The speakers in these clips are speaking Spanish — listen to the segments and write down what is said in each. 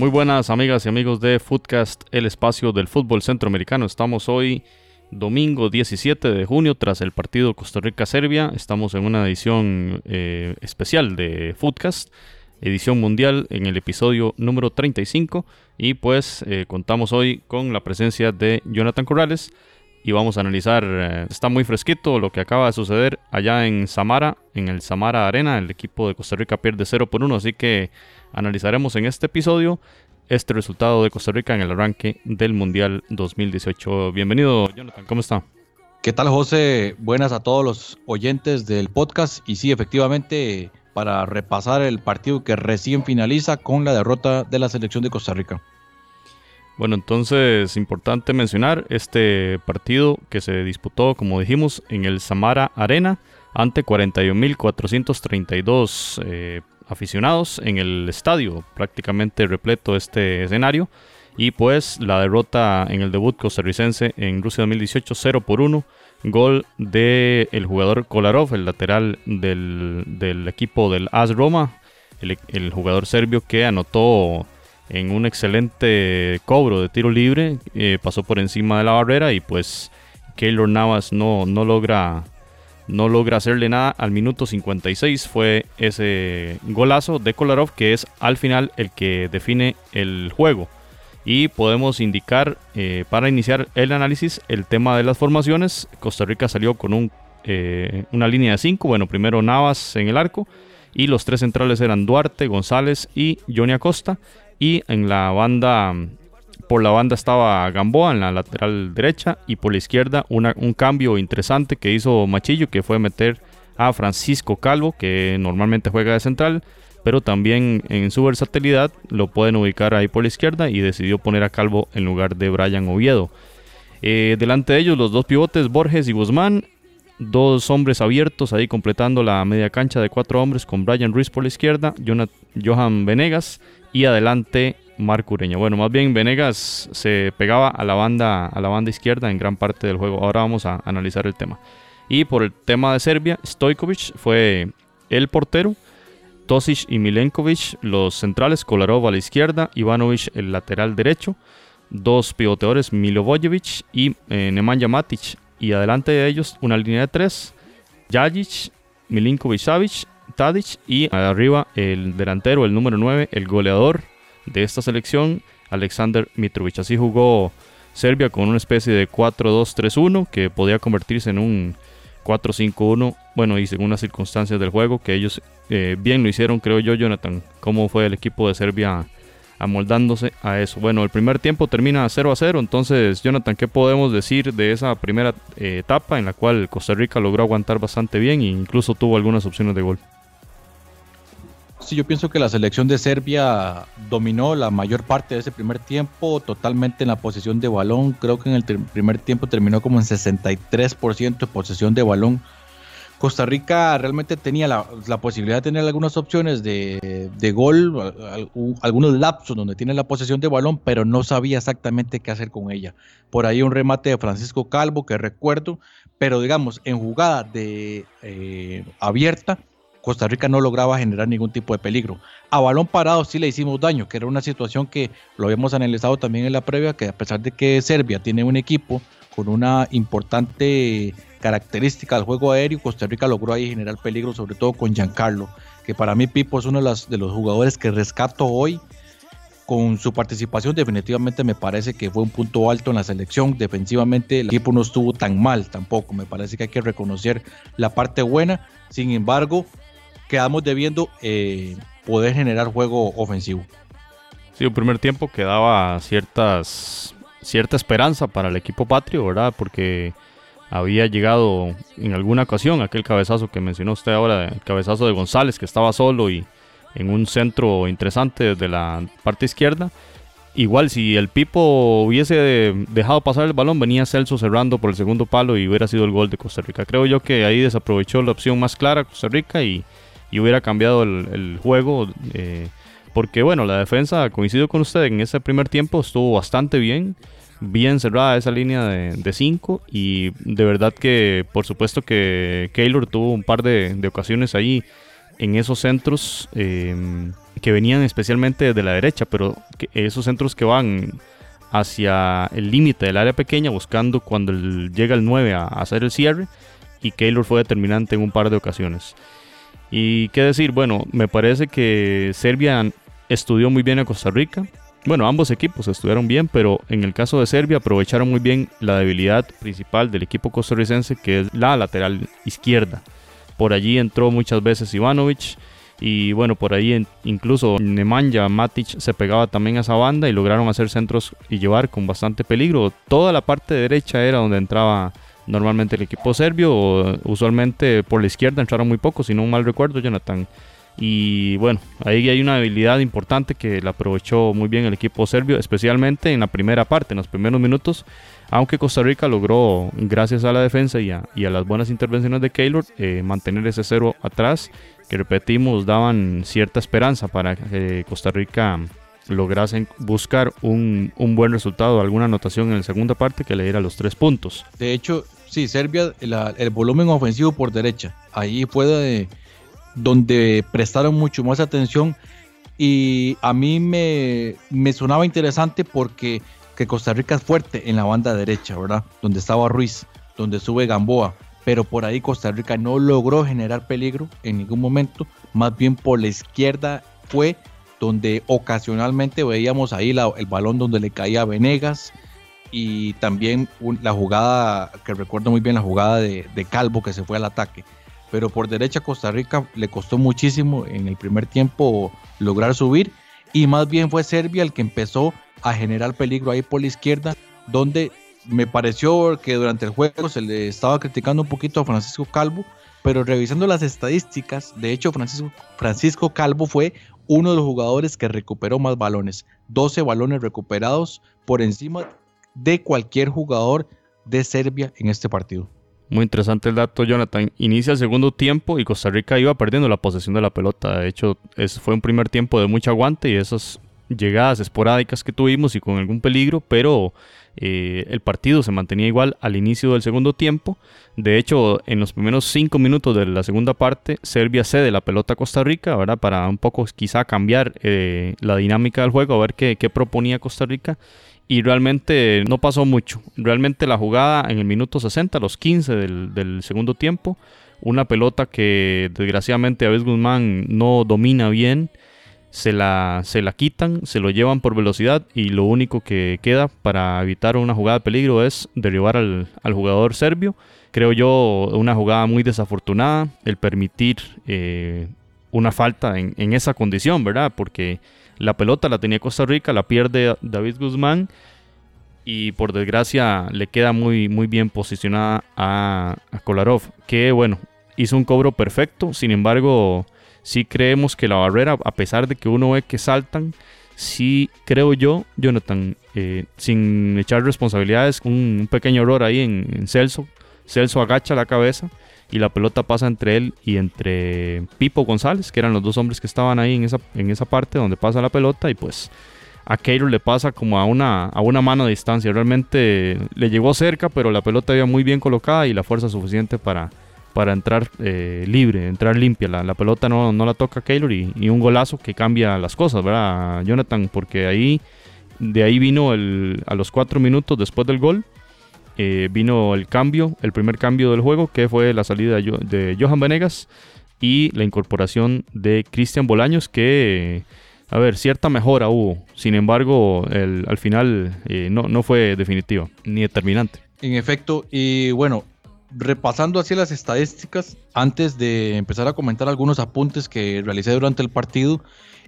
Muy buenas amigas y amigos de Footcast, el espacio del fútbol centroamericano. Estamos hoy domingo 17 de junio tras el partido Costa Rica-Serbia. Estamos en una edición eh, especial de Footcast, edición mundial en el episodio número 35 y pues eh, contamos hoy con la presencia de Jonathan Corrales y vamos a analizar, eh, está muy fresquito lo que acaba de suceder allá en Samara, en el Samara Arena, el equipo de Costa Rica pierde 0 por 1, así que analizaremos en este episodio este resultado de Costa Rica en el arranque del Mundial 2018. Bienvenido Jonathan, ¿cómo está? ¿Qué tal, José? Buenas a todos los oyentes del podcast. Y sí, efectivamente, para repasar el partido que recién finaliza con la derrota de la selección de Costa Rica. Bueno, entonces importante mencionar este partido que se disputó, como dijimos, en el Samara Arena ante 41.432 eh, aficionados en el estadio, prácticamente repleto este escenario. Y pues la derrota en el debut costarricense en Rusia 2018, 0 por 1. Gol del el jugador Kolarov, el lateral del, del equipo del AS Roma, el, el jugador serbio que anotó en un excelente cobro de tiro libre, eh, pasó por encima de la barrera y pues Keylor Navas no, no logra no logra hacerle nada. Al minuto 56 fue ese golazo de Kolarov que es al final el que define el juego. Y podemos indicar eh, para iniciar el análisis el tema de las formaciones. Costa Rica salió con un, eh, una línea de 5 bueno primero Navas en el arco y los tres centrales eran Duarte, González y Johnny Acosta. Y en la banda por la banda estaba Gamboa en la lateral derecha y por la izquierda un cambio interesante que hizo Machillo que fue meter a Francisco Calvo que normalmente juega de central pero también en su versatilidad lo pueden ubicar ahí por la izquierda y decidió poner a Calvo en lugar de Brian Oviedo. Eh, delante de ellos los dos pivotes Borges y Guzmán dos hombres abiertos ahí completando la media cancha de cuatro hombres con Brian Ruiz por la izquierda, Johan Venegas y adelante Marco Ureña. Bueno, más bien Venegas se pegaba a la banda a la banda izquierda en gran parte del juego. Ahora vamos a analizar el tema. Y por el tema de Serbia, Stojkovic fue el portero, Tosic y Milenkovic los centrales, Kolarov a la izquierda, Ivanovic el lateral derecho, dos pivoteadores Milovojevic y eh, Nemanja Matic y adelante de ellos una línea de tres, Jajic, Milinkovic Savic, Tadic y arriba el delantero, el número 9, el goleador de esta selección, Alexander Mitrovic. Así jugó Serbia con una especie de 4-2-3-1 que podía convertirse en un 4-5-1. Bueno, y según las circunstancias del juego, que ellos eh, bien lo hicieron, creo yo, Jonathan. ¿Cómo fue el equipo de Serbia amoldándose a eso? Bueno, el primer tiempo termina 0 0. Entonces, Jonathan, ¿qué podemos decir de esa primera eh, etapa en la cual Costa Rica logró aguantar bastante bien e incluso tuvo algunas opciones de gol? Sí, yo pienso que la selección de Serbia dominó la mayor parte de ese primer tiempo, totalmente en la posesión de balón. Creo que en el primer tiempo terminó como en 63% de posesión de balón. Costa Rica realmente tenía la, posibilidad de tener algunas opciones de, de gol, algunos lapsos donde tiene la posesión de balón, pero no sabía exactamente qué hacer con ella. Por ahí un remate de Francisco Calvo que recuerdo, pero digamos, en jugada de eh, abierta, Costa Rica no lograba generar ningún tipo de peligro. A balón parado sí le hicimos daño, que era una situación que lo habíamos analizado también en la previa, que a pesar de que Serbia tiene un equipo con una importante característica del juego aéreo, Costa Rica logró ahí generar peligro, sobre todo con Giancarlo, que para mí Pipo es uno de, las- de los jugadores que rescato hoy. Con su participación definitivamente me parece que fue un punto alto en la selección. Defensivamente el equipo no estuvo tan mal tampoco. Me parece que hay que reconocer la parte buena. Sin embargo, quedamos debiendo eh, poder generar juego ofensivo. Sí, un primer tiempo que daba ciertas, cierta esperanza para el equipo patrio, ¿verdad? Porque había llegado en alguna ocasión aquel cabezazo que mencionó usted ahora, el cabezazo de González, que estaba solo y en un centro interesante desde la parte izquierda. Igual si el Pipo hubiese dejado pasar el balón, venía Celso cerrando por el segundo palo y hubiera sido el gol de Costa Rica. Creo yo que ahí desaprovechó la opción más clara Costa Rica y, hubiera cambiado el, juego. Eh, porque bueno, la defensa, coincido con usted, en ese primer tiempo estuvo bastante bien. Bien cerrada esa línea de 5 y de verdad que por supuesto que Keylor tuvo un par de, ocasiones ahí en esos centros. Eh, que venían especialmente desde la derecha, pero esos centros que van hacia el límite del área pequeña buscando cuando llega el 9 a, hacer el cierre y Keylor fue determinante en un par de ocasiones. Y qué decir, bueno, me parece que Serbia estudió muy bien a Costa Rica. Bueno, ambos equipos estudiaron bien, pero en el caso de Serbia aprovecharon muy bien la debilidad principal del equipo costarricense, que es la lateral izquierda. Por allí entró muchas veces Ivanovic, y bueno, por ahí incluso Nemanja Matic se pegaba también a esa banda y lograron hacer centros y llevar con bastante peligro. Toda la parte derecha era donde entraba normalmente el equipo serbio. Usualmente por la izquierda entraron muy pocos, si no mal recuerdo, Jonathan. Y bueno, ahí hay una habilidad importante que la aprovechó muy bien el equipo serbio, especialmente en la primera parte, en los primeros minutos. Aunque Costa Rica logró, gracias a la defensa y a, las buenas intervenciones de Keylor, eh, mantener ese cero atrás que repetimos daban cierta esperanza para que Costa Rica lograse buscar un, buen resultado, alguna anotación en la segunda parte que le diera los tres puntos. De hecho, sí, Serbia, el volumen ofensivo por derecha, ahí fue donde prestaron mucho más atención y a mí me, me sonaba interesante porque que Costa Rica es fuerte en la banda derecha, ¿verdad? Donde estaba Ruiz, donde sube Gamboa, pero por ahí Costa Rica no logró generar peligro en ningún momento, más bien por la izquierda fue donde ocasionalmente veíamos ahí el balón donde le caía a Venegas y también la jugada, que recuerdo muy bien la jugada de, Calvo que se fue al ataque. Pero por derecha Costa Rica le costó muchísimo en el primer tiempo lograr subir y más bien fue Serbia el que empezó a generar peligro ahí por la izquierda, donde me pareció que durante el juego se le estaba criticando un poquito a Francisco Calvo, pero revisando las estadísticas, de hecho Francisco, Francisco Calvo fue uno de los jugadores que recuperó más balones, 12 balones recuperados por encima de cualquier jugador de Serbia en este partido. Muy interesante el dato, Jonathan. Inicia el segundo tiempo y Costa Rica iba perdiendo la posesión de la pelota. De hecho, fue un primer tiempo de mucho aguante y esas llegadas esporádicas que tuvimos y con algún peligro, pero eh, el partido se mantenía igual al inicio del segundo tiempo. De hecho, en los primeros cinco minutos de la segunda parte, Serbia cede la pelota a Costa Rica, ¿verdad? Para un poco quizá cambiar eh, la dinámica del juego, a ver qué, proponía Costa Rica. Y realmente no pasó mucho. Realmente la jugada en el minuto 60, los 15 del, segundo tiempo, una pelota que desgraciadamente Aves Guzmán no domina bien se la, se la quitan, se lo llevan por velocidad y lo único que queda para evitar una jugada de peligro es derribar al, jugador serbio. Creo yo una jugada muy desafortunada el permitir eh, una falta en, en, esa condición, ¿verdad? Porque la pelota la tenía Costa Rica, la pierde David Guzmán y por desgracia le queda muy, muy bien posicionada a Kolarov, que bueno, hizo un cobro perfecto, sin embargo sí creemos que la barrera, a pesar de que uno ve que saltan, sí creo yo, Jonathan, eh, sin echar responsabilidades, un, pequeño error ahí en, Celso. Celso agacha la cabeza y la pelota pasa entre él y entre Pipo González, que eran los dos hombres que estaban ahí en esa, en esa parte donde pasa la pelota y pues a Keiro le pasa como a una, a una mano de distancia. Realmente le llegó cerca, pero la pelota había muy bien colocada y la fuerza suficiente para, para entrar eh, libre, entrar limpia. La, pelota no, no, la toca Keylor y, un golazo que cambia las cosas, ¿verdad, Jonathan? Porque ahí, de ahí vino el, a los cuatro minutos después del gol, eh, vino el cambio, el primer cambio del juego, que fue la salida de Johan Venegas y la incorporación de Cristian Bolaños, que, a ver, cierta mejora hubo. Sin embargo, el, al final eh, no, no fue definitiva ni determinante. En efecto, y bueno, repasando así las estadísticas, antes de empezar a comentar algunos apuntes que realicé durante el partido,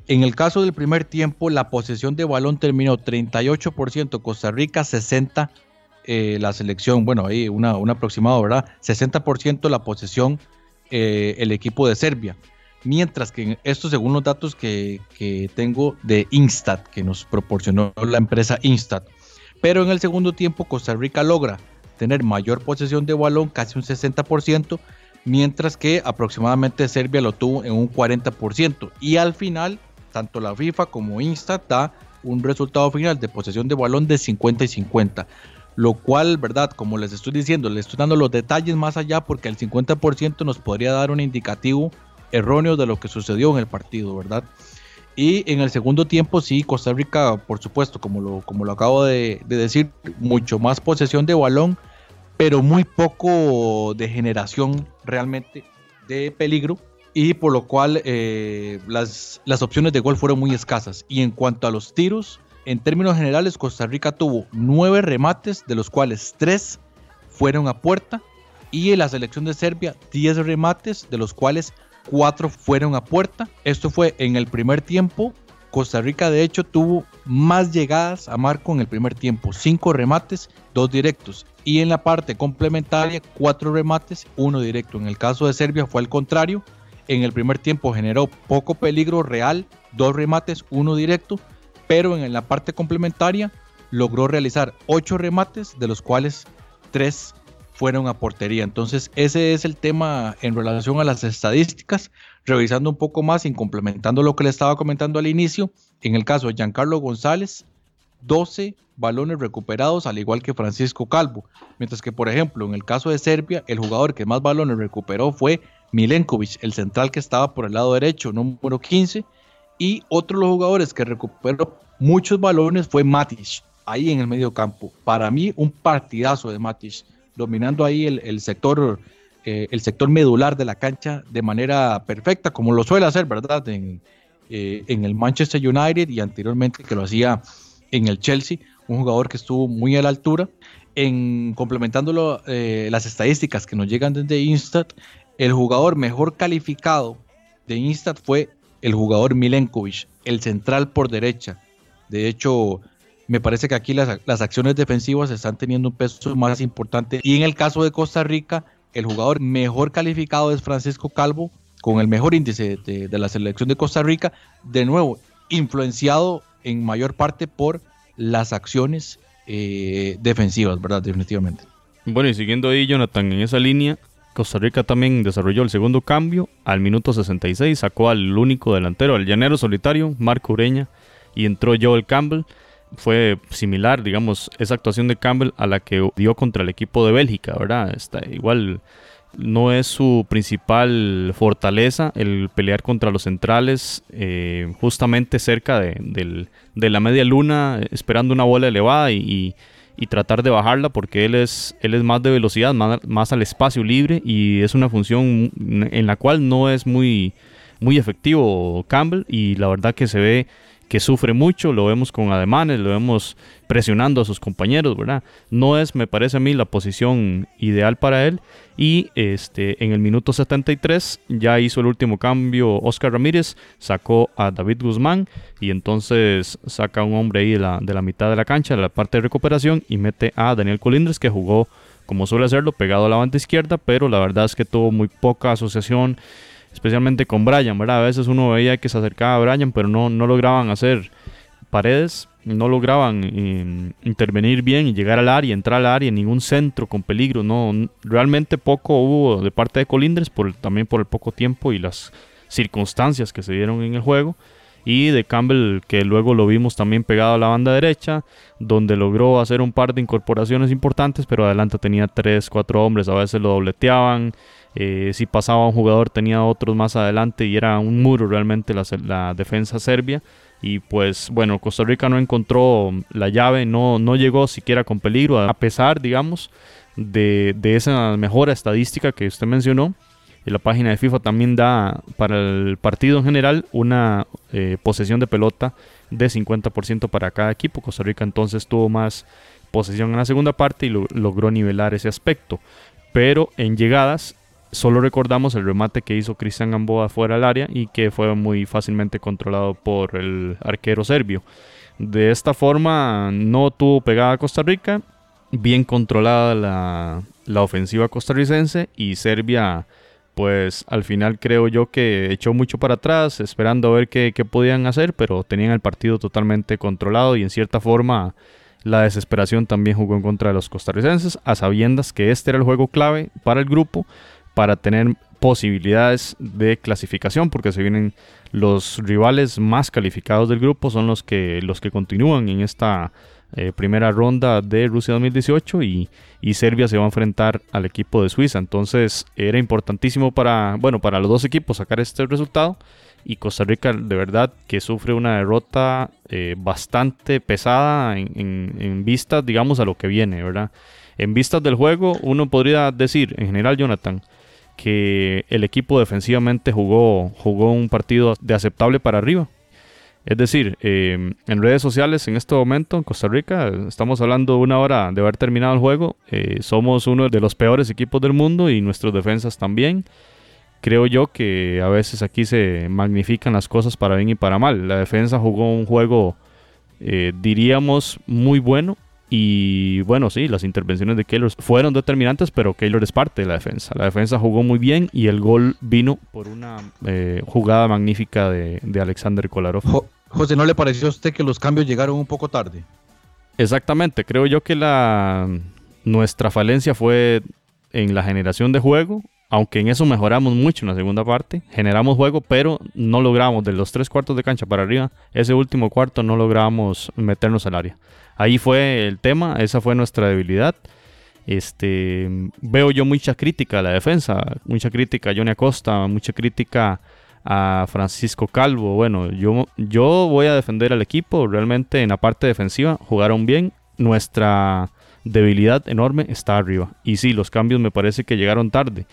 en el caso del primer tiempo, la posesión de balón terminó 38% Costa Rica, 60% eh, la selección, bueno, ahí una, un aproximado, ¿verdad? 60% la posesión eh, el equipo de Serbia. mientras que esto según los datos que, que tengo de Instat, que nos proporcionó la empresa Instat. Pero en el segundo tiempo Costa Rica logra tener mayor posesión de balón, casi un 60%, mientras que aproximadamente Serbia lo tuvo en un 40%. Y al final, tanto la FIFA como Instat da un resultado final de posesión de balón de 50 y 50. Lo cual, ¿verdad? Como les estoy diciendo, les estoy dando los detalles más allá porque el 50% nos podría dar un indicativo erróneo de lo que sucedió en el partido, ¿verdad? Y en el segundo tiempo, sí, Costa Rica, por supuesto, como lo, como lo acabo de, decir, mucho más posesión de balón, pero muy poco de generación realmente de peligro. Y por lo cual eh, las, las opciones de gol fueron muy escasas. Y en cuanto a los tiros, en términos generales, Costa Rica tuvo nueve remates, de los cuales tres fueron a puerta. Y en la selección de Serbia, diez remates, de los cuales cuatro fueron a puerta. Esto fue en el primer tiempo. Costa Rica de hecho tuvo más llegadas a marco en el primer tiempo, cinco remates, dos directos. Y en la parte complementaria, cuatro remates, uno directo. En el caso de Serbia fue al contrario. En el primer tiempo generó poco peligro real, dos remates, uno directo. Pero en la parte complementaria logró realizar ocho remates, de los cuales tres fueron a portería. Entonces, ese es el tema en relación a las estadísticas. Revisando un poco más y complementando lo que le estaba comentando al inicio, en el caso de Giancarlo González, 12 balones recuperados, al igual que Francisco Calvo. Mientras que, por ejemplo, en el caso de Serbia, el jugador que más balones recuperó fue Milenkovic, el central que estaba por el lado derecho, número 15. Y otro de los jugadores que recuperó muchos balones fue Matic, ahí en el medio campo. Para mí, un partidazo de Matic dominando ahí el, sector, eh, el sector medular de la cancha de manera perfecta, como lo suele hacer, ¿verdad? En, eh, en el Manchester United y anteriormente que lo hacía en el Chelsea, un jugador que estuvo muy a la altura. En complementándolo eh, las estadísticas que nos llegan desde Instat, el jugador mejor calificado de Instat fue el jugador Milenkovic, el central por derecha. De hecho, me parece que aquí las, acciones defensivas están teniendo un peso más importante. Y en el caso de Costa Rica, el jugador mejor calificado es Francisco Calvo, con el mejor índice de, la selección de Costa Rica. De nuevo, influenciado en mayor parte por las acciones eh, defensivas, ¿verdad? Definitivamente. Bueno, y siguiendo ahí, Jonathan, en esa línea, Costa Rica también desarrolló el segundo cambio. Al minuto 66 sacó al único delantero, al llanero solitario, Marco Ureña, y entró Joel Campbell fue similar, digamos, esa actuación de Campbell a la que dio contra el equipo de Bélgica, ¿verdad? Está igual no es su principal fortaleza el pelear contra los centrales, eh, justamente cerca de, la media luna, esperando una bola elevada y, tratar de bajarla, porque él es, él es más de velocidad, más, más, al espacio libre y es una función en la cual no es muy, muy efectivo Campbell y la verdad que se ve que sufre mucho, lo vemos con ademanes, lo vemos presionando a sus compañeros, ¿verdad? No es, me parece a mí, la posición ideal para él. Y este, en el minuto 73 ya hizo el último cambio Oscar Ramírez, sacó a David Guzmán y entonces saca un hombre ahí de la, de la mitad de la cancha, de la parte de recuperación, y mete a Daniel Colindres que jugó como suele hacerlo, pegado a la banda izquierda, pero la verdad es que tuvo muy poca asociación especialmente con Brian, ¿verdad? A veces uno veía que se acercaba a Brian, pero no, no lograban hacer paredes, no lograban eh, intervenir bien y llegar al área, entrar al área, ningún centro con peligro, no, realmente poco hubo de parte de Colindres, por, también por el poco tiempo y las circunstancias que se dieron en el juego. Y de Campbell, que luego lo vimos también pegado a la banda derecha, donde logró hacer un par de incorporaciones importantes, pero adelante tenía 3, 4 hombres, a veces lo dobleteaban, eh, si pasaba un jugador tenía otros más adelante y era un muro realmente la, defensa serbia. Y pues bueno, Costa Rica no encontró la llave, no, no llegó siquiera con peligro, a pesar, digamos, de, esa mejora estadística que usted mencionó. Y la página de FIFA también da para el partido en general una eh, posesión de pelota de 50% para cada equipo. Costa Rica entonces tuvo más posesión en la segunda parte y logró nivelar ese aspecto. Pero en llegadas solo recordamos el remate que hizo Cristian Gamboa fuera del área y que fue muy fácilmente controlado por el arquero serbio. De esta forma no tuvo pegada a Costa Rica, bien controlada la, ofensiva costarricense y Serbia pues al final creo yo que echó mucho para atrás, esperando a ver qué, podían hacer, pero tenían el partido totalmente controlado y en cierta forma la desesperación también jugó en contra de los costarricenses, a sabiendas que este era el juego clave para el grupo, para tener posibilidades de clasificación, porque se vienen los rivales más calificados del grupo, son los que, los que continúan en esta eh, primera ronda de Rusia 2018 y, y, Serbia se va a enfrentar al equipo de Suiza. Entonces era importantísimo para, bueno, para los dos equipos sacar este resultado y Costa Rica de verdad que sufre una derrota eh, bastante pesada en, en, vistas, digamos, a lo que viene, ¿verdad? En vistas del juego, uno podría decir, en general, Jonathan, que el equipo defensivamente jugó, jugó un partido de aceptable para arriba. Es decir, eh, en redes sociales en este momento en Costa Rica, estamos hablando una hora de haber terminado el juego, eh, somos uno de los peores equipos del mundo y nuestras defensas también creo yo que a veces aquí se magnifican las cosas para bien y para mal. La defensa jugó un juego, eh, diríamos, muy bueno. Y bueno, sí, las intervenciones de Keylor fueron determinantes, pero Keylor es parte de la defensa. La defensa jugó muy bien y el gol vino por una eh, jugada magnífica de, de Alexander Kolarov. José, ¿no le pareció a usted que los cambios llegaron un poco tarde? Exactamente, creo yo que la nuestra falencia fue en la generación de juego aunque en eso mejoramos mucho en la segunda parte, generamos juego, pero no logramos de los tres cuartos de cancha para arriba, ese último cuarto no logramos meternos al área. Ahí fue el tema, esa fue nuestra debilidad. Este, veo yo mucha crítica a la defensa, mucha crítica a Johnny Acosta, mucha crítica a Francisco Calvo. Bueno, yo, yo voy a defender al equipo, realmente en la parte defensiva jugaron bien. Nuestra debilidad enorme está arriba. Y sí, los cambios me parece que llegaron tarde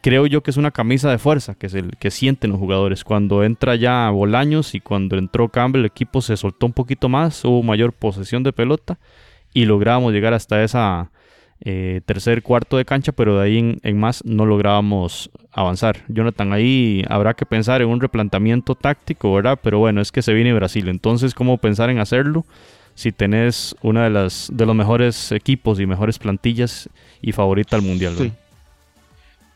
creo yo que es una camisa de fuerza que es el que sienten los jugadores. Cuando entra ya Bolaños y cuando entró Campbell, el equipo se soltó un poquito más, hubo mayor posesión de pelota y logramos llegar hasta esa eh, tercer cuarto de cancha, pero de ahí en, más no lográbamos avanzar. Jonathan, ahí habrá que pensar en un replanteamiento táctico, ¿verdad? Pero bueno, es que se viene Brasil, entonces, ¿cómo pensar en hacerlo? Si tenés una de las de los mejores equipos y mejores plantillas y favorita al mundial. Sí.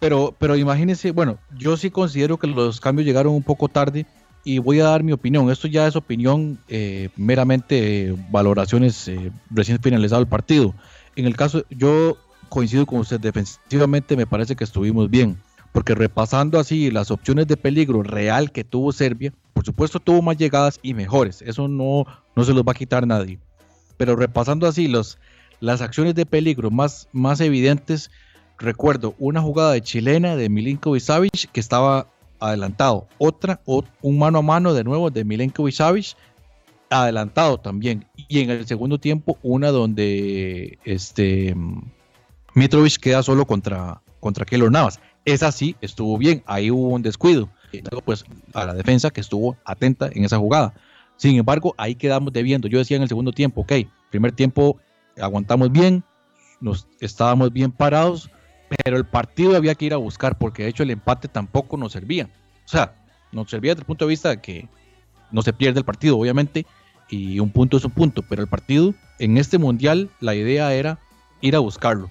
Pero, pero imagínense, bueno, yo sí considero que los cambios llegaron un poco tarde y voy a dar mi opinión. Esto ya es opinión, eh, meramente eh, valoraciones eh, recién finalizado el partido. En el caso, yo coincido con usted, defensivamente me parece que estuvimos bien, porque repasando así las opciones de peligro real que tuvo Serbia, por supuesto tuvo más llegadas y mejores, eso no, no se los va a quitar nadie. Pero repasando así los, las acciones de peligro más, más evidentes, recuerdo una jugada de chilena de Milinkovic Savic que estaba adelantado. Otra, un mano a mano de nuevo de Milinkovic Savic adelantado también. Y en el segundo tiempo, una donde este Mitrovic queda solo contra, contra Keylor Navas. Esa sí estuvo bien, ahí hubo un descuido. pues a la defensa que estuvo atenta en esa jugada. Sin embargo, ahí quedamos debiendo. Yo decía en el segundo tiempo, ok, primer tiempo aguantamos bien, nos estábamos bien parados, pero el partido había que ir a buscar porque de hecho el empate tampoco nos servía. O sea, nos servía desde el punto de vista de que no se pierde el partido, obviamente, y un punto es un punto, pero el partido en este mundial la idea era ir a buscarlo.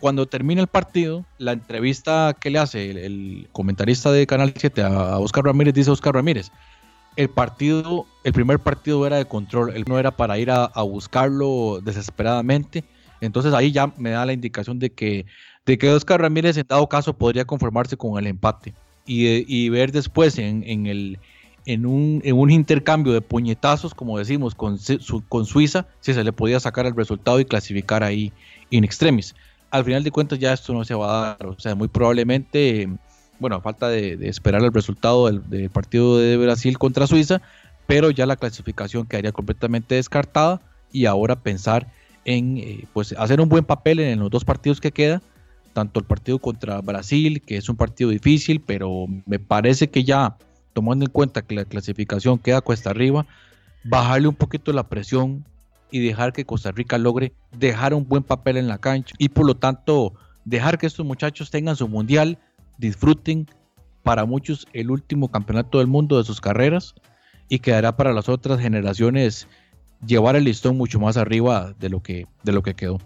Cuando termina el partido, la entrevista que le hace el, comentarista de Canal 7 a, Oscar Ramírez dice Oscar Ramírez, el partido, el primer partido era de control, él no era para ir a buscarlo desesperadamente. Entonces ahí ya me da la indicación de que de que Oscar Ramírez en dado caso podría conformarse con el empate y, ver después en, el, en, un, en un intercambio de puñetazos, como decimos, con, con Suiza, si se le podía sacar el resultado y clasificar ahí in extremis. Al final de cuentas ya esto no se va a dar, o sea, muy probablemente, bueno, a falta de, esperar el resultado del, partido de Brasil contra Suiza, pero ya la clasificación quedaría completamente descartada y ahora pensar en eh, pues hacer un buen papel en los dos partidos que queda tanto el partido contra Brasil, que es un partido difícil, pero me parece que ya, tomando en cuenta que la clasificación queda cuesta arriba, bajarle un poquito la presión y dejar que Costa Rica logre dejar un buen papel en la cancha y por lo tanto dejar que estos muchachos tengan su mundial, disfruten para muchos el último campeonato del mundo de sus carreras y quedará para las otras generaciones llevar el listón mucho más arriba de lo que, de lo que quedó.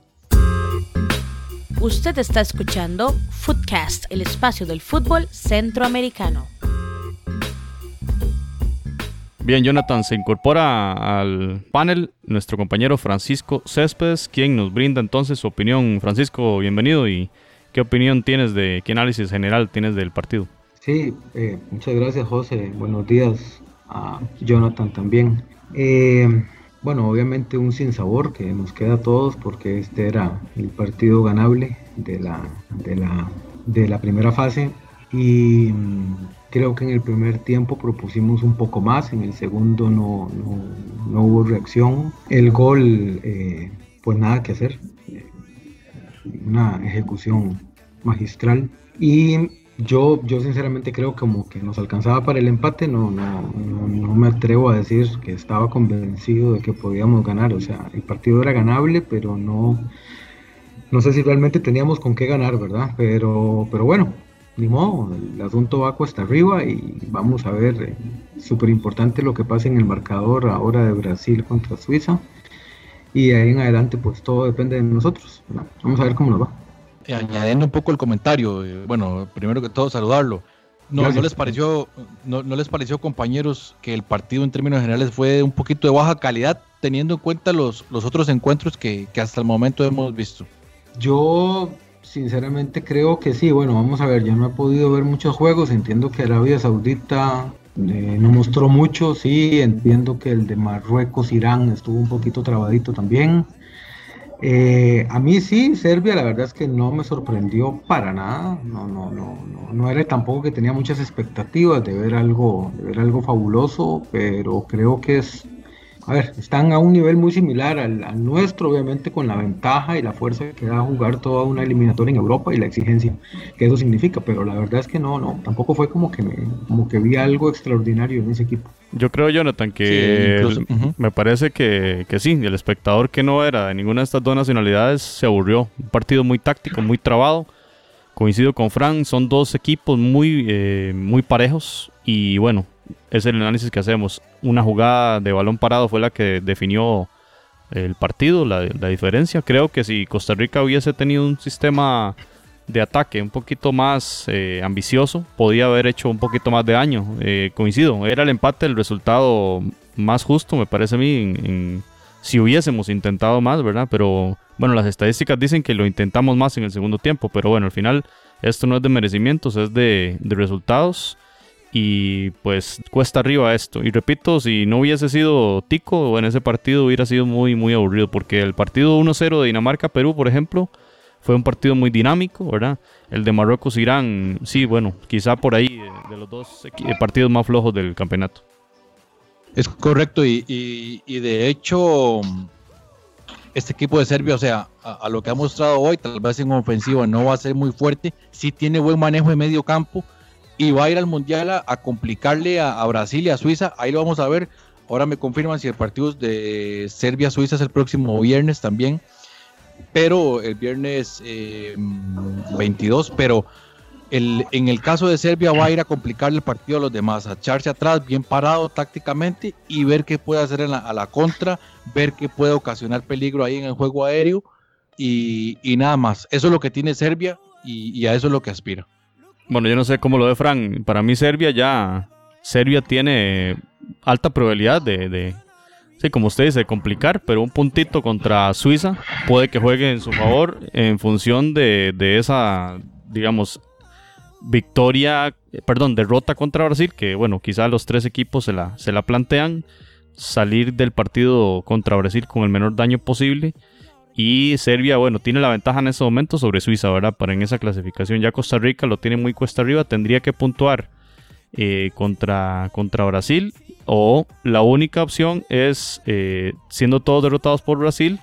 Usted está escuchando Footcast, el espacio del fútbol centroamericano. Bien, Jonathan, se incorpora al panel nuestro compañero Francisco Céspedes, quien nos brinda entonces su opinión. Francisco, bienvenido y qué opinión tienes de, qué análisis general tienes del partido. Sí, eh, muchas gracias José, buenos días a Jonathan también. Eh, bueno, obviamente un sinsabor que nos queda a todos porque este era el partido ganable de la, de la, de la primera fase. Y mm, creo que en el primer tiempo propusimos un poco más, en el segundo no, no, hubo reacción. El gol, eh, pues nada que hacer, una ejecución magistral. Y yo, yo sinceramente creo como que nos alcanzaba para el empate, no, no, no, me atrevo a decir que estaba convencido de que podíamos ganar, o sea, el partido era ganable, pero no, no sé si realmente teníamos con qué ganar, ¿verdad? Pero, pero bueno, ni modo, el asunto va cuesta arriba y vamos a ver, eh, súper importante lo que pasa en el marcador ahora de Brasil contra Suiza y ahí en adelante pues todo depende de nosotros, vamos a ver cómo nos va. Eh, añadiendo un poco el comentario, eh, bueno, primero que todo saludarlo. No, no les pareció, no, les pareció, compañeros, que el partido en términos generales fue un poquito de baja calidad, teniendo en cuenta los, los otros encuentros que, hasta el momento hemos visto. Yo sinceramente creo que sí. Bueno, vamos a ver, yo no he podido ver muchos juegos. Entiendo que Arabia Saudita eh, no mostró mucho, sí. Entiendo que el de Marruecos, Irán estuvo un poquito trabadito también. Eh, a mí sí, Serbia la verdad es que no me sorprendió para nada. No, no, no, no, no era tampoco que tenía muchas expectativas de ver algo, de ver algo fabuloso, pero creo que es a ver, están a un nivel muy similar al, nuestro, obviamente con la ventaja y la fuerza que da jugar toda una eliminatoria en Europa y la exigencia que eso significa, pero la verdad es que no, no, tampoco fue como que me, como que vi algo extraordinario en ese equipo. Yo creo, Jonathan, que me parece que, que, sí, el espectador que no era de ninguna de estas dos nacionalidades se aburrió. Un partido muy táctico, muy trabado. Coincido con Fran, son dos equipos muy, eh, muy parejos y bueno, es el análisis que hacemos. Una jugada de balón parado fue la que definió el partido, la, diferencia. Creo que si Costa Rica hubiese tenido un sistema de ataque un poquito más eh, ambicioso, podía haber hecho un poquito más de daño. Eh, coincido, era el empate el resultado más justo, me parece a mí, si hubiésemos intentado más, ¿verdad? Pero bueno, las estadísticas dicen que lo intentamos más en el segundo tiempo, pero bueno, al final esto no es de merecimientos, es de, de resultados y pues cuesta arriba esto. Y repito, si no hubiese sido Tico en ese partido hubiera sido muy muy aburrido porque el partido 1-0 de Dinamarca-Perú, por ejemplo, fue un partido muy dinámico, ¿verdad? El de Marruecos-Irán, sí, bueno, quizá por ahí eh, de los dos eh, partidos más flojos del campeonato. Es correcto y, de hecho este equipo de Serbia, o sea, a, lo que ha mostrado hoy, tal vez en ofensiva no va a ser muy fuerte, sí tiene buen manejo de medio campo, y va a ir al Mundial a, complicarle a, Brasil y a Suiza. Ahí lo vamos a ver. Ahora me confirman si el partido de Serbia-Suiza es el próximo viernes también. Pero el viernes 22. Eh, pero en el caso de Serbia va a ir a complicarle el partido a los demás, a echarse atrás bien parado tácticamente y ver qué puede hacer a la contra, ver qué puede ocasionar peligro ahí en el juego aéreo y, nada más. Eso es lo que tiene Serbia y a eso es lo que aspira. Bueno, yo no sé cómo lo ve Fran. Para mí Serbia ya... Serbia tiene alta probabilidad de, sí, como usted dice, complicar, pero un puntito contra Suiza puede que juegue en su favor en función de, de esa, digamos, victoria, perdón, derrota contra Brasil, que bueno, quizá los tres equipos se la, se la plantean, salir del partido contra Brasil con el menor daño posible y Serbia, bueno, tiene la ventaja en ese momento sobre Suiza, ¿verdad? Para en esa clasificación. Ya Costa Rica lo tiene muy cuesta arriba, tendría que puntuar eh, contra, contra Brasil. O la única opción es, eh, siendo todos derrotados por Brasil,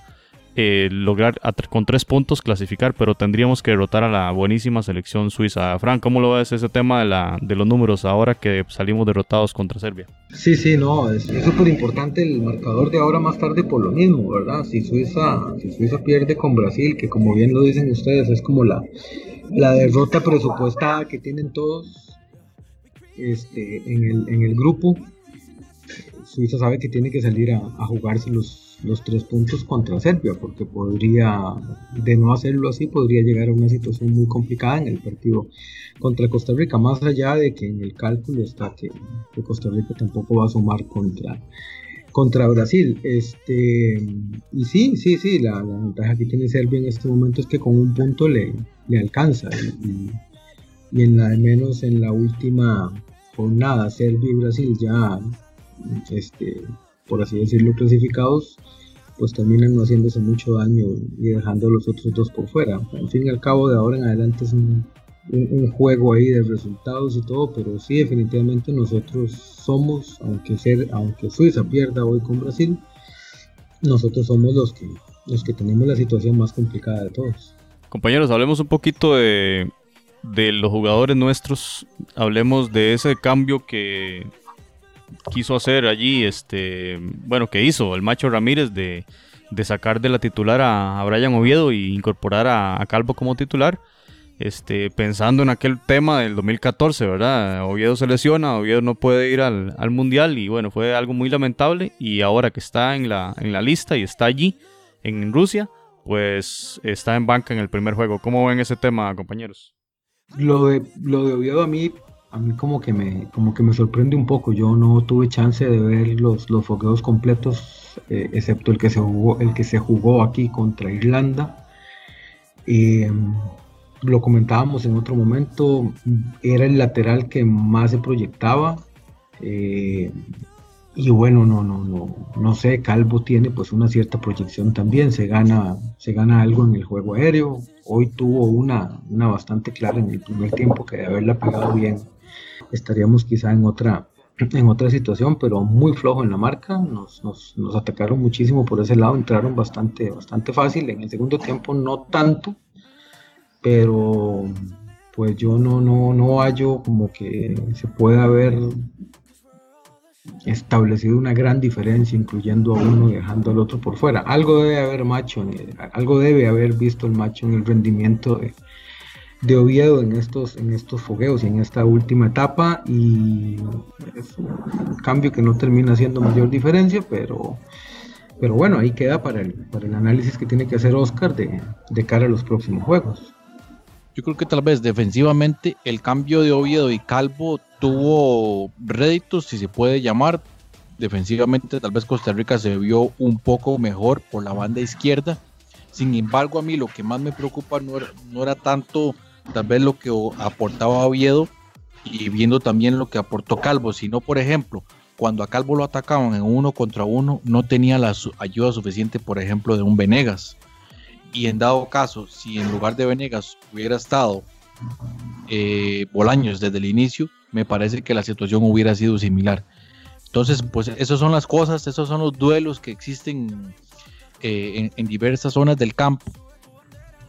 eh, lograr con tres puntos clasificar, pero tendríamos que derrotar a la buenísima selección suiza. Frank, ¿cómo lo ves ese tema de, la, de los números ahora que salimos derrotados contra Serbia? Sí, sí, no, es súper importante el marcador de ahora más tarde por lo mismo, ¿verdad? Si Suiza, si Suiza pierde con Brasil, que como bien lo dicen ustedes, es como la, la derrota presupuestada que tienen todos este, en, el, en el grupo, Suiza sabe que tiene que salir a, a jugarse los tres puntos contra Serbia, porque podría, de no hacerlo así, podría llegar a una situación muy complicada en el partido contra Costa Rica, más allá de que en el cálculo está que, Costa Rica tampoco va a sumar contra, contra Brasil. Este, y sí, sí, sí, la, ventaja que tiene Serbia en este momento es que con un punto le, le alcanza. Y, y en la de menos en la última jornada, Serbia y Brasil ya este, por así decirlo, clasificados, pues terminan no haciéndose mucho daño y dejando a los otros dos por fuera. Al fin y al cabo, de ahora en adelante es un, juego ahí de resultados y todo, pero sí, definitivamente nosotros somos, aunque, ser, aunque Suiza pierda hoy con Brasil, nosotros somos los que, los que tenemos la situación más complicada de todos. Compañeros, hablemos un poquito de, de los jugadores nuestros, hablemos de ese cambio que quiso hacer allí, este, bueno, que hizo el Macho Ramírez de, sacar de la titular a, Brian Oviedo y incorporar a, Calvo como titular, este, pensando en aquel tema del 2014, ¿verdad? Oviedo se lesiona, Oviedo no puede ir al, Mundial y bueno, fue algo muy lamentable y ahora que está en la, en la lista y está allí, en Rusia, pues está en banca en el primer juego. ¿Cómo ven ese tema, compañeros? Lo de, lo de Oviedo a mí a mí como que me como que me sorprende un poco. Yo no tuve chance de ver los, los fogueos completos, eh, excepto el que se jugó el que se jugó aquí contra Irlanda. Eh, lo comentábamos en otro momento, era el lateral que más se proyectaba. Eh, y bueno, no, no, no, no sé, Calvo tiene pues una cierta proyección también, se gana, se gana algo en el juego aéreo. Hoy tuvo una, una bastante clara en el primer tiempo que de haberla pegado bien estaríamos quizá en otra, en otra situación, pero muy flojo en la marca. Nos, nos, atacaron muchísimo por ese lado, entraron bastante, bastante fácil. En el segundo tiempo no tanto, pero pues yo no, no, no hallo como que se pueda haber establecido una gran diferencia, incluyendo a uno y dejando al otro por fuera. Algo debe haber macho, algo debe haber visto el macho en el rendimiento de, de Oviedo en estos, en estos fogueos y en esta última etapa y es un cambio que no termina haciendo mayor diferencia, pero, pero bueno, ahí queda para el, para el análisis que tiene que hacer Oscar de, de cara a los próximos juegos. Yo creo que tal vez defensivamente el cambio de Oviedo y Calvo tuvo réditos, si se puede llamar. Defensivamente tal vez Costa Rica se vio un poco mejor por la banda izquierda. Sin embargo, a mí lo que más me preocupa no no era tanto tal vez lo que aportaba Oviedo y viendo también lo que aportó Calvo, sino por ejemplo, cuando a Calvo lo atacaban en uno contra uno, no tenía la ayuda suficiente, por ejemplo, de un Venegas. Y en dado caso, si en lugar de Venegas hubiera estado eh, Bolaños desde el inicio, me parece que la situación hubiera sido similar. Entonces, pues esas son las cosas, esos son los duelos que existen eh, en diversas zonas del campo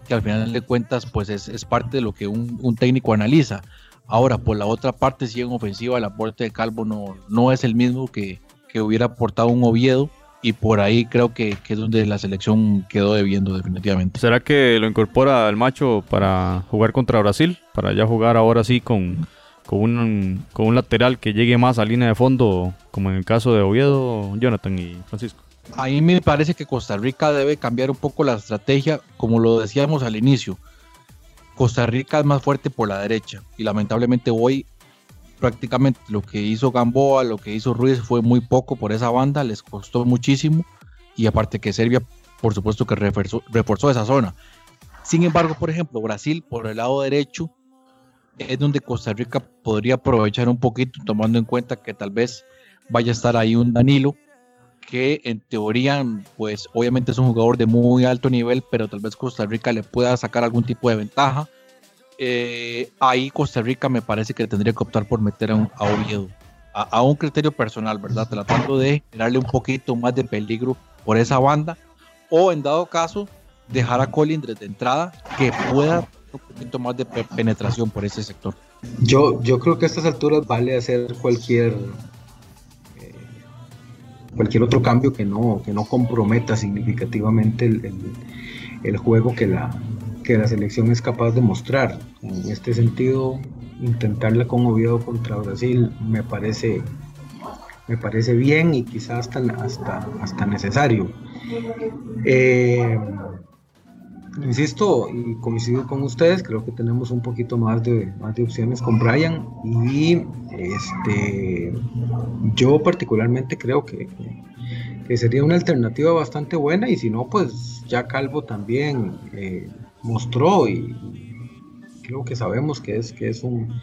que al final de cuentas pues es, parte de lo que un, técnico analiza. Ahora, por la otra parte, si en ofensiva el aporte de Calvo no, no es el mismo que, hubiera aportado un Oviedo y por ahí creo que, es donde la selección quedó debiendo definitivamente. ¿Será que lo incorpora el macho para jugar contra Brasil? Para ya jugar ahora sí con, con, un, con un lateral que llegue más a línea de fondo, como en el caso de Oviedo, Jonathan y Francisco. A mí me parece que Costa Rica debe cambiar un poco la estrategia, como lo decíamos al inicio. Costa Rica es más fuerte por la derecha y lamentablemente hoy prácticamente lo que hizo Gamboa, lo que hizo Ruiz fue muy poco por esa banda, les costó muchísimo y aparte que Serbia por supuesto que reforzó, reforzó esa zona. Sin embargo, por ejemplo, Brasil por el lado derecho es donde Costa Rica podría aprovechar un poquito tomando en cuenta que tal vez vaya a estar ahí un Danilo que en teoría, pues obviamente es un jugador de muy alto nivel, pero tal vez Costa Rica le pueda sacar algún tipo de ventaja. Eh, ahí Costa Rica me parece que tendría que optar por meter a, un, Oviedo, a, un criterio personal, ¿verdad? Tratando de darle un poquito más de peligro por esa banda, o en dado caso, dejar a Colindres de entrada que pueda un poquito más de penetración por ese sector. Yo, yo creo que a estas alturas vale hacer cualquier cualquier otro cambio que no, que no comprometa significativamente el, juego que la, que la selección es capaz de mostrar. En este sentido, intentarla con Oviedo contra Brasil me parece, me parece bien y quizás hasta, hasta, hasta necesario. Eh, insisto y coincido con ustedes, creo que tenemos un poquito más de, más de opciones con Brian y este, yo particularmente creo que, que sería una alternativa bastante buena y si no, pues ya Calvo también eh, mostró y creo que sabemos que es, que es un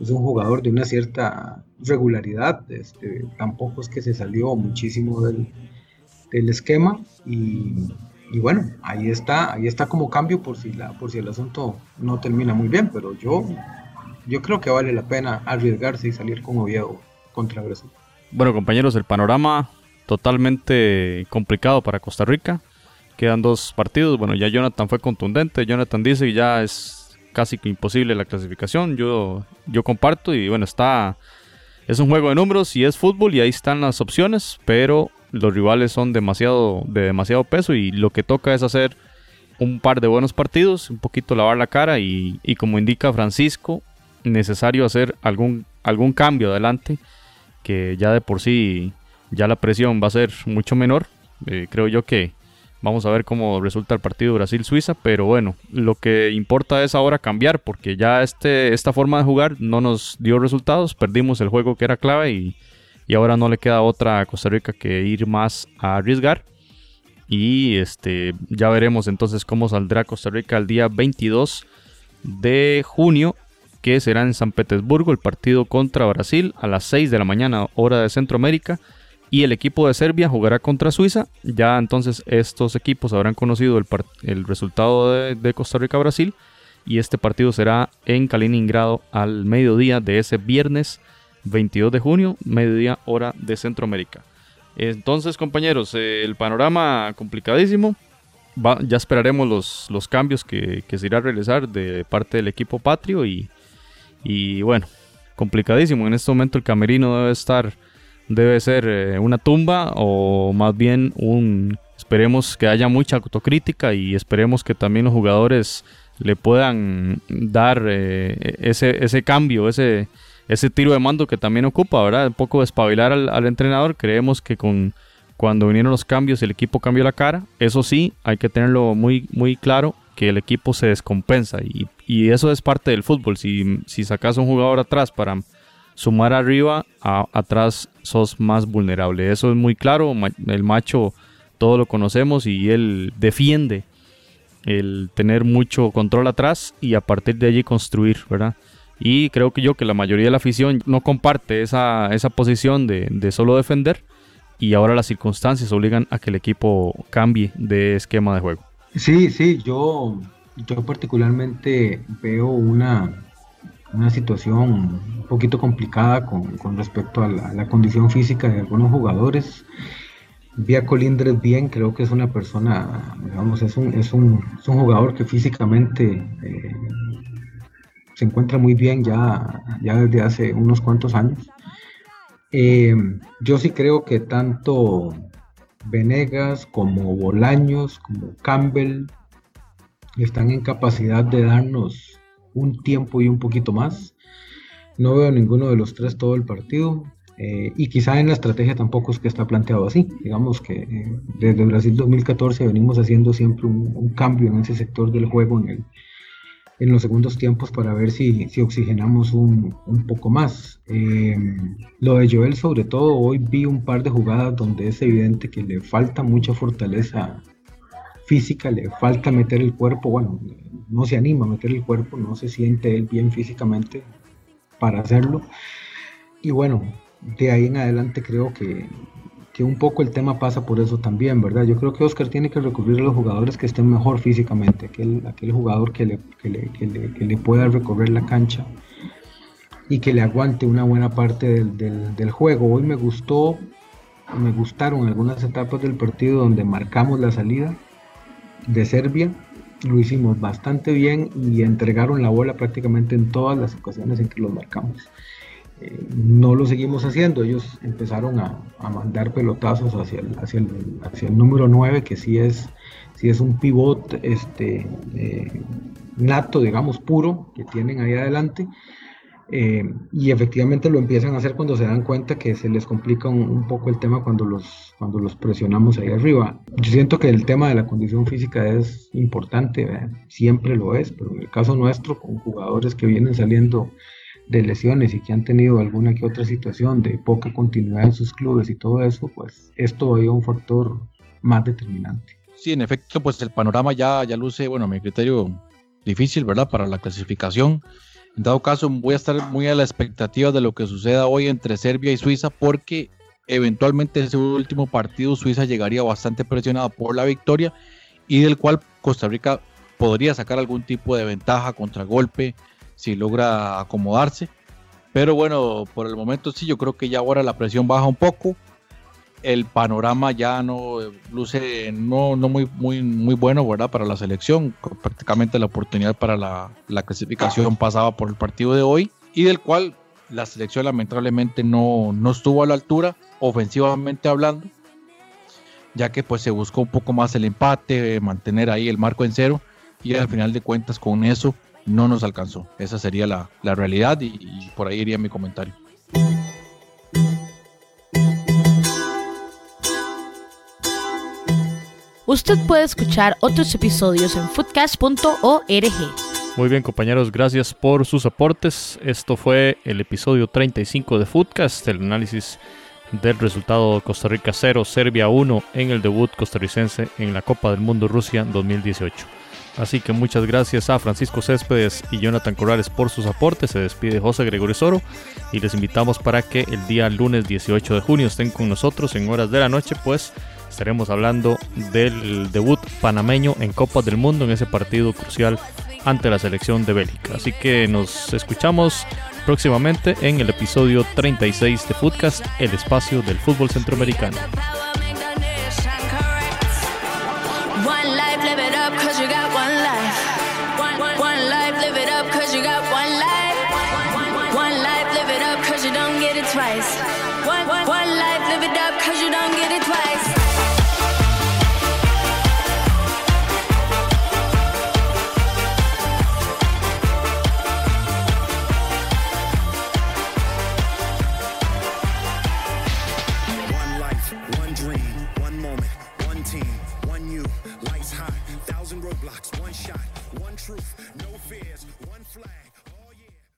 es un jugador de una cierta regularidad, este, tampoco es que se salió muchísimo del, del esquema y, y bueno, ahí está, ahí está como cambio por si, la, por si el asunto no termina muy bien, pero yo, yo creo que vale la pena arriesgarse y salir con Oviedo contra Brasil. Bueno, compañeros, el panorama totalmente complicado para Costa Rica. Quedan dos partidos. Bueno, ya Jonathan fue contundente. Jonathan dice que ya es casi que imposible la clasificación. Yo, yo comparto y bueno, está... Es un juego de números y es fútbol y ahí están las opciones, pero los rivales son demasiado, de demasiado peso y lo que toca es hacer un par de buenos partidos, un poquito lavar la cara y, como indica Francisco, necesario hacer algún, algún cambio adelante, que ya de por sí ya la presión va a ser mucho menor. Eh, creo yo que vamos a ver cómo resulta el partido Brasil-Suiza, pero bueno, lo que importa es ahora cambiar, porque ya este, esta forma de jugar no nos dio resultados, perdimos el juego que era clave y y ahora no le queda otra a Costa Rica que ir más a arriesgar. Y este, ya veremos entonces cómo saldrá Costa Rica el día 22 de junio, que será en San Petersburgo el partido contra Brasil a las 6 de la mañana, hora de Centroamérica. Y el equipo de Serbia jugará contra Suiza. Ya entonces estos equipos habrán conocido el, el resultado de, de Costa Rica-Brasil. Y este partido será en Kaliningrado al mediodía de ese viernes 22 de junio, mediodía hora de Centroamérica. Entonces, compañeros, el panorama complicadísimo. ya esperaremos los, los cambios que, se irá a realizar de parte del equipo patrio y, y bueno, complicadísimo. En este momento el camerino debe estar, debe ser eh, una tumba o más bien un... Esperemos que haya mucha autocrítica y esperemos que también los jugadores le puedan dar eh, ese, ese cambio, ese, ese tiro de mando que también ocupa, ¿verdad? Un poco despabilar al, entrenador. Creemos que con cuando vinieron los cambios el equipo cambió la cara. Eso sí, hay que tenerlo muy, muy claro que el equipo se descompensa y, eso es parte del fútbol. Si, sacas un jugador atrás para sumar arriba, atrás sos más vulnerable. Eso es muy claro. El macho todo lo conocemos y él defiende el tener mucho control atrás y a partir de allí construir, ¿verdad? Y creo que yo que la mayoría de la afición no comparte esa, esa posición de, de solo defender y ahora las circunstancias obligan a que el equipo cambie de esquema de juego. Sí, sí, yo, yo particularmente veo una, una situación un poquito complicada con, con respecto a la, la, condición física de algunos jugadores. Vi a Colindres bien, creo que es una persona, digamos, es un, es un, es un jugador que físicamente eh, se encuentra muy bien ya, ya desde hace unos cuantos años. Eh, yo sí creo que tanto Venegas como Bolaños, como Campbell, están en capacidad de darnos un tiempo y un poquito más. No veo ninguno de los tres todo el partido. Eh, y quizá en la estrategia tampoco es que está planteado así. Digamos que eh, desde Brasil 2014 venimos haciendo siempre un, un, cambio en ese sector del juego, en el, en los segundos tiempos para ver si, si oxigenamos un, un, poco más. Eh, lo de Joel sobre todo, hoy vi un par de jugadas donde es evidente que le falta mucha fortaleza física, le falta meter el cuerpo, bueno, no se anima a meter el cuerpo, no se siente él bien físicamente para hacerlo. Y bueno, de ahí en adelante creo que que un poco el tema pasa por eso también, ¿verdad? Yo creo que Oscar tiene que recurrir a los jugadores que estén mejor físicamente, aquel, jugador que le, que, le, que, le, que le, pueda recorrer la cancha y que le aguante una buena parte del, del, del, juego. Hoy me gustó, me gustaron algunas etapas del partido donde marcamos la salida de Serbia, lo hicimos bastante bien y entregaron la bola prácticamente en todas las ocasiones en que los marcamos no lo seguimos haciendo. Ellos empezaron a, mandar pelotazos hacia el, hacia, el, hacia el, número 9, que sí es, sí es un pivot este, eh, nato, digamos, puro, que tienen ahí adelante. Eh, y efectivamente lo empiezan a hacer cuando se dan cuenta que se les complica un, poco el tema cuando los, cuando los presionamos ahí arriba. Yo siento que el tema de la condición física es importante, siempre lo es, pero en el caso nuestro, con jugadores que vienen saliendo de lesiones y que han tenido alguna que otra situación de poca continuidad en sus clubes y todo eso, pues es todavía un factor más determinante. Sí, en efecto, pues el panorama ya, ya luce, bueno, mi criterio difícil, ¿verdad? Para la clasificación. En dado caso, voy a estar muy a la expectativa de lo que suceda hoy entre Serbia y Suiza, porque eventualmente ese último partido Suiza llegaría bastante presionada por la victoria y del cual Costa Rica podría sacar algún tipo de ventaja contra golpe si logra acomodarse. Pero bueno, por el momento sí, yo creo que ya ahora la presión baja un poco el panorama ya no luce no, no muy, muy, muy bueno ¿verdad? para la selección. Prácticamente la oportunidad para la, clasificación pasaba por el partido de hoy y del cual la selección lamentablemente no, no estuvo a la altura ofensivamente hablando, ya que pues se buscó un poco más el empate, mantener ahí el marco en cero y al final de cuentas con eso no nos alcanzó. Esa sería la, realidad y por ahí iría mi comentario. Usted puede escuchar otros episodios en foodcast.org. Muy bien compañeros, gracias por sus aportes. Esto fue el episodio 35 de Foodcast, el análisis del resultado Costa Rica 0, Serbia 1 en el debut costarricense en la Copa del Mundo Rusia 2018. Así que muchas gracias a Francisco Céspedes y Jonathan Corrales por sus aportes. Se despide José Gregorio Soro y les invitamos para que el día lunes 18 de junio estén con nosotros en horas de la noche, pues estaremos hablando del debut panameño en Copa del Mundo en ese partido crucial ante la selección de Bélgica. Así que nos escuchamos próximamente en el episodio 36 de Footcast, el espacio del fútbol centroamericano. twice. One, one, one life, live it up, cause you don't get it twice. one dream one moment one team one you Lights high, thousand roadblocks, one shot, one truth, no fears.